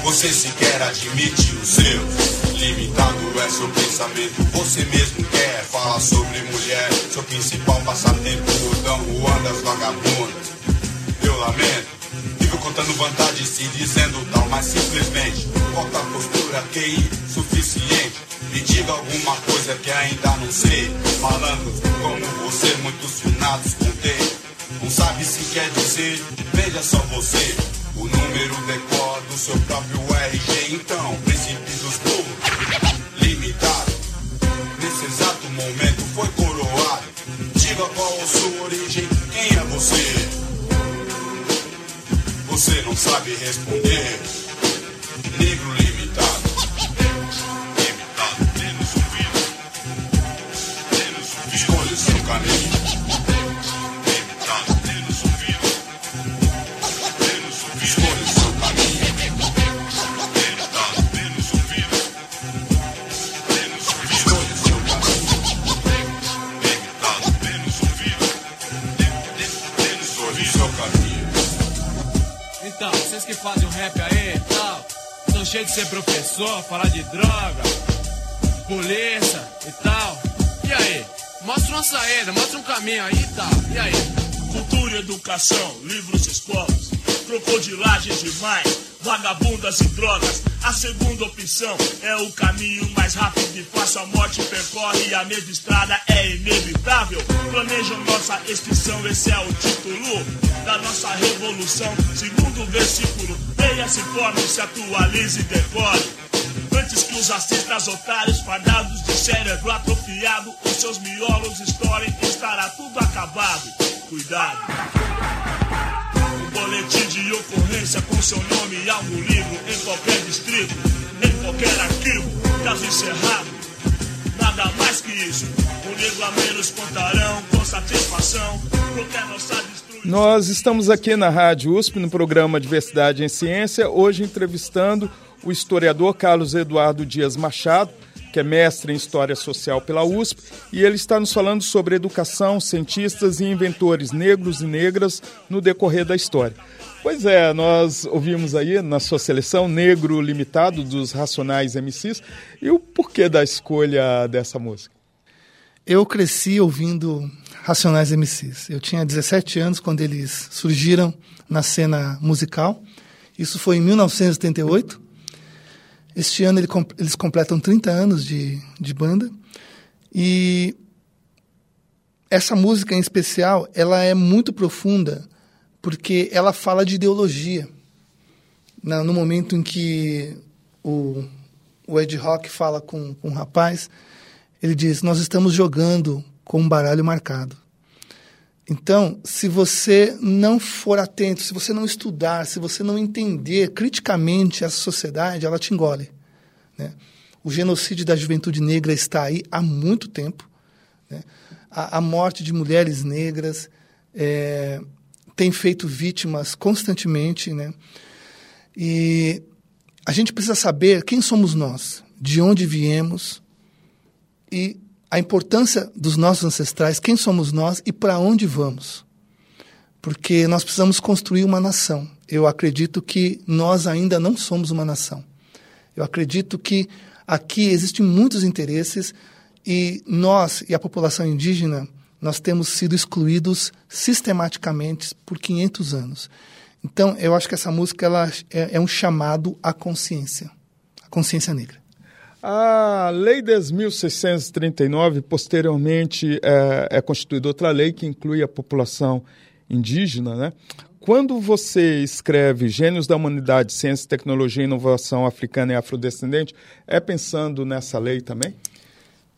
você sequer admite os seus. Limitado é seu pensamento, você mesmo quer falar sobre mulher, seu principal passatempo, dão andas vagabundas. Eu lamento, fico contando vantagem se dizendo tal, mas simplesmente falta postura, QI suficiente. Me diga alguma coisa que ainda não sei. Malandros como você, muitos finados contei. Não sabe se quer dizer, veja só você. O número decor do seu próprio RG, então, príncipe dos burros, limitado. Nesse exato momento foi coroado. Diga qual a sua origem, quem é você? Não sabe responder. Negro ser professor, falar de droga, polícia e tal. E aí? Mostra uma saída, mostra um caminho aí e tal. E aí? Cultura e educação, livros e escolas, crocodilagens demais, vagabundas e drogas. A segunda opção é o caminho mais rápido e fácil. A morte percorre a mesma estrada, é inevitável. Planejam nossa extinção, esse é o título da nossa revolução. Segundo versículo, leia, se forme, se atualize e decore. Antes que os racistas otários, fardados de cérebro atrofiado, os seus miolos estourem, estará tudo acabado. Cuidado. Um boletim de ocorrência com seu nome e algo livro em qualquer distrito, em qualquer arquivo, caso encerrado. Nada mais que isso. O negro a menos contarão com satisfação. Qualquer nossa destruição. Nós estamos aqui na Rádio USP, no programa Diversidade em Ciência, hoje entrevistando o historiador Carlos Eduardo Dias Machado, que é mestre em História Social pela USP, e ele está nos falando sobre educação, cientistas e inventores negros e negras no decorrer da história. Pois é, nós ouvimos aí na sua seleção Negro Limitado dos Racionais MCs, e o porquê da escolha dessa música? Eu cresci ouvindo Racionais MCs. Eu tinha 17 anos quando eles surgiram na cena musical. Isso foi em 1978. Este ano eles completam 30 anos de, de banda. E essa música em especial, ela é muito profunda porque ela fala de ideologia. No momento em que o, o Ed Rock fala com, com um rapaz, ele diz: Nós estamos jogando com um baralho marcado. Então, se você não for atento, se você não estudar, se você não entender criticamente essa sociedade, ela te engole. Né? O genocídio da juventude negra está aí há muito tempo. Né? A, a morte de mulheres negras é, tem feito vítimas constantemente. Né? E a gente precisa saber quem somos nós, de onde viemos e a importância dos nossos ancestrais, quem somos nós e para onde vamos. Porque nós precisamos construir uma nação. Eu acredito que nós ainda não somos uma nação. Eu acredito que aqui existem muitos interesses e nós e a população indígena nós temos sido excluídos sistematicamente por 500 anos. Então, eu acho que essa música ela é, é um chamado à consciência, à consciência negra. A Lei 10.639, posteriormente, é, é constituída outra lei que inclui a população indígena, né? Quando você escreve Gênios da Humanidade, Ciência, Tecnologia e Inovação Africana e Afrodescendente, é pensando nessa lei também?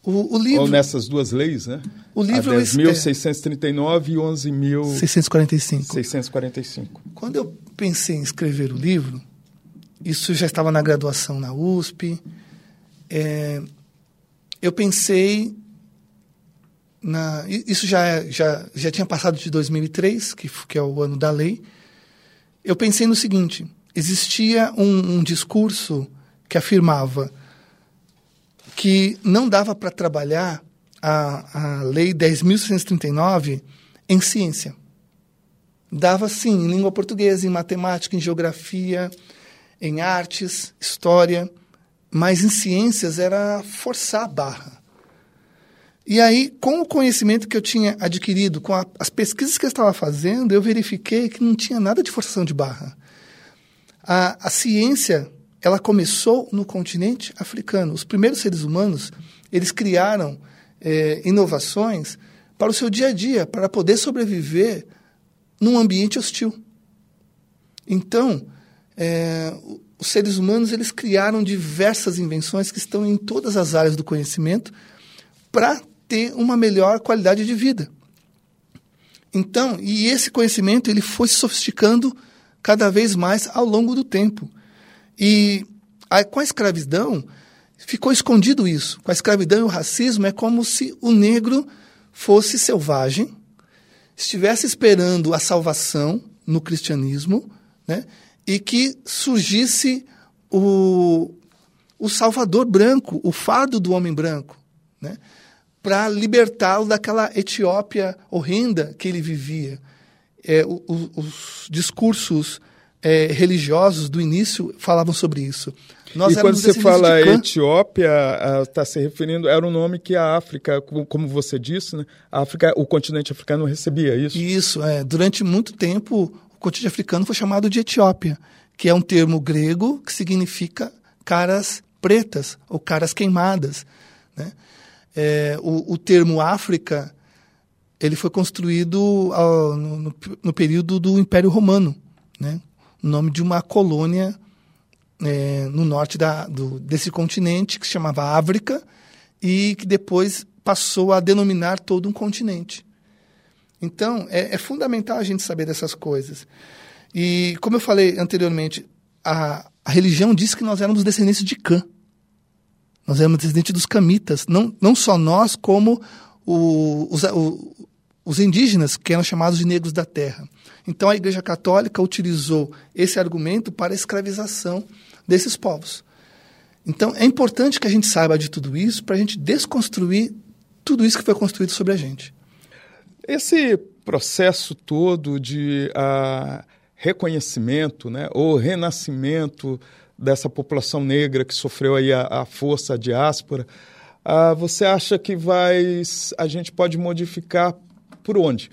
O, o livro, Ou nessas duas leis, né? O livro a eu 10.639 e 11.645. 645. Quando eu pensei em escrever o livro, isso já estava na graduação na USP, é, eu pensei na, isso já, já, já tinha passado de 2003, que, que é o ano da lei. Eu pensei no seguinte: existia um, um discurso que afirmava que não dava para trabalhar a, a Lei 10.639 em ciência. Dava, sim, em língua portuguesa, em matemática, em geografia, em artes, história, mas em ciências era forçar a barra. E aí, com o conhecimento que eu tinha adquirido, com a, as pesquisas que eu estava fazendo, eu verifiquei que não tinha nada de forçação de barra. A, a ciência, ela começou no continente africano. Os primeiros seres humanos, eles criaram é, inovações para o seu dia a dia, para poder sobreviver num ambiente hostil. Então, é, os seres humanos eles criaram diversas invenções que estão em todas as áreas do conhecimento para ter uma melhor qualidade de vida. Então, e esse conhecimento ele foi se sofisticando cada vez mais ao longo do tempo. E a, com a escravidão ficou escondido isso. Com a escravidão e o racismo é como se o negro fosse selvagem, estivesse esperando a salvação no cristianismo, né? E que surgisse o, o Salvador branco, o fardo do homem branco, né? para libertá-lo daquela Etiópia horrenda que ele vivia. É, o, o, os discursos é, religiosos do início falavam sobre isso. Nós e quando você fala Etiópia, está se referindo, era um nome que a África, como você disse, né? a África, o continente africano recebia isso. Isso, é. Durante muito tempo, continente africano foi chamado de Etiópia, que é um termo grego que significa caras pretas ou caras queimadas, né? É, o, o, termo África ele foi construído ao, no, no, período do Império Romano, né? o nome de uma colônia é, no norte da, do, desse continente que se chamava África e que depois passou a denominar todo um continente. Então, é, é fundamental a gente saber dessas coisas. E, como eu falei anteriormente, a, a religião diz que nós éramos descendentes de Cã. Nós éramos descendentes dos camitas, não, não só nós, como o, os, o, os indígenas, que eram chamados de negros da terra. Então a Igreja Católica utilizou esse argumento para a escravização desses povos. Então é importante que a gente saiba de tudo isso para a gente desconstruir tudo isso que foi construído sobre a gente. Esse processo todo de uh, reconhecimento, né, ou renascimento dessa população negra que sofreu aí a, a força, a diáspora, uh, você acha que vai, a gente pode modificar por onde?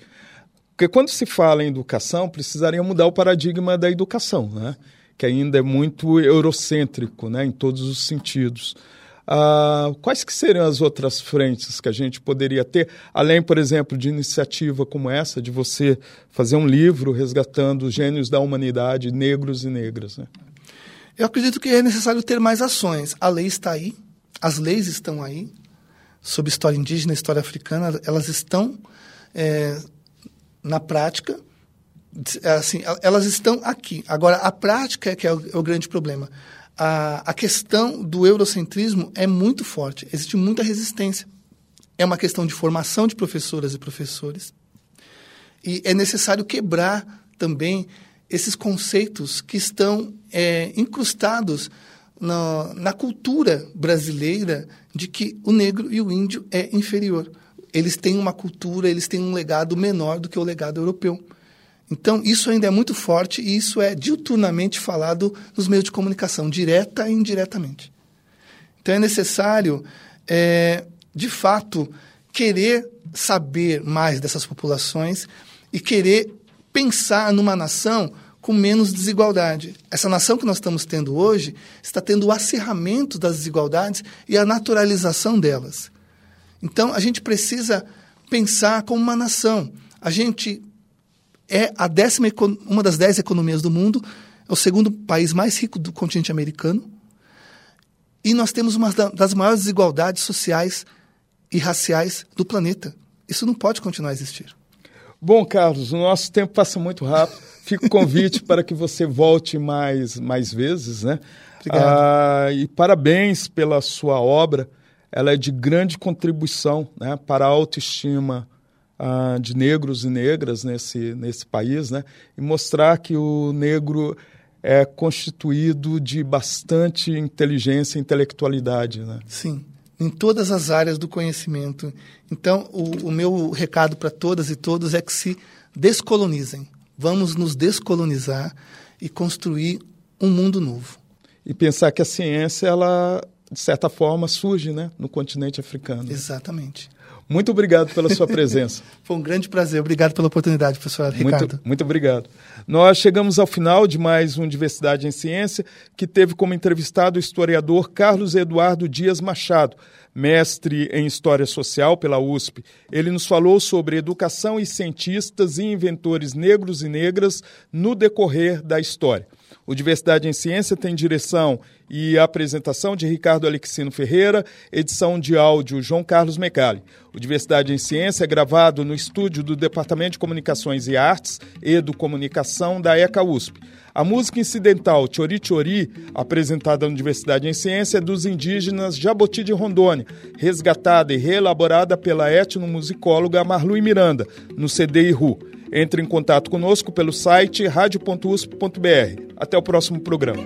Porque quando se fala em educação, precisaria mudar o paradigma da educação, né? que ainda é muito eurocêntrico né? em todos os sentidos. Uh, quais que seriam as outras frentes que a gente poderia ter, além, por exemplo, de iniciativa como essa, de você fazer um livro resgatando os gênios da humanidade, negros e negras? Né? Eu acredito que é necessário ter mais ações. A lei está aí, as leis estão aí, sobre história indígena, história africana, elas estão é, na prática, assim, elas estão aqui. Agora, a prática é que é o, é o grande problema. A, a questão do eurocentrismo é muito forte, existe muita resistência. É uma questão de formação de professoras e professores. E é necessário quebrar também esses conceitos que estão é, incrustados na, na cultura brasileira de que o negro e o índio é inferior. Eles têm uma cultura, eles têm um legado menor do que o legado europeu. Então, isso ainda é muito forte e isso é diuturnamente falado nos meios de comunicação, direta e indiretamente. Então, é necessário, é, de fato, querer saber mais dessas populações e querer pensar numa nação com menos desigualdade. Essa nação que nós estamos tendo hoje está tendo o acirramento das desigualdades e a naturalização delas. Então, a gente precisa pensar como uma nação. A gente é a décima, uma das dez economias do mundo, é o segundo país mais rico do continente americano, e nós temos uma das maiores desigualdades sociais e raciais do planeta. Isso não pode continuar a existir. Bom, Carlos, o nosso tempo passa muito rápido. Fica o convite para que você volte mais, mais vezes, né? Obrigado. Ah, e parabéns pela sua obra. Ela é de grande contribuição né, para a autoestima ah, de negros e negras nesse, nesse país, né? E mostrar que o negro é constituído de bastante inteligência e intelectualidade, né? Sim, em todas as áreas do conhecimento. Então, o, o meu recado para todas e todos é que se descolonizem. Vamos nos descolonizar e construir um mundo novo. E pensar que a ciência, ela, de certa forma, surge né, no continente africano. Exatamente. Muito obrigado pela sua presença. Foi um grande prazer. Obrigado pela oportunidade, professor Ricardo. Muito, muito obrigado. Nós chegamos ao final de mais um Diversidade em Ciência, que teve como entrevistado o historiador Carlos Eduardo Dias Machado, mestre em História Social pela USP. Ele nos falou sobre educação e cientistas e inventores negros e negras no decorrer da história. O Diversidade em Ciência tem direção e apresentação de Ricardo Alexino Ferreira, edição de áudio João Carlos Mecali. O Diversidade em Ciência é gravado no estúdio do Departamento de Comunicações e Artes e do Comunicação da ECA USP. A música incidental Chori Chori, apresentada no Diversidade em Ciência, é dos indígenas Jaboti de Rondônia, resgatada e reelaborada pela etnomusicóloga Marlui Miranda, no CD Iru. Entre em contato conosco pelo site radio.usp.br. Até o próximo programa.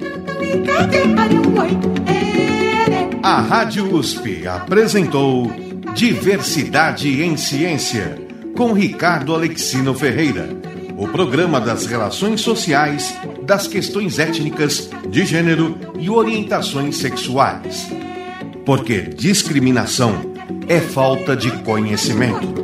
A Rádio USP apresentou Diversidade em Ciência, com Ricardo Alexino Ferreira. O programa das relações sociais, das questões étnicas, de gênero e orientações sexuais. Porque discriminação é falta de conhecimento.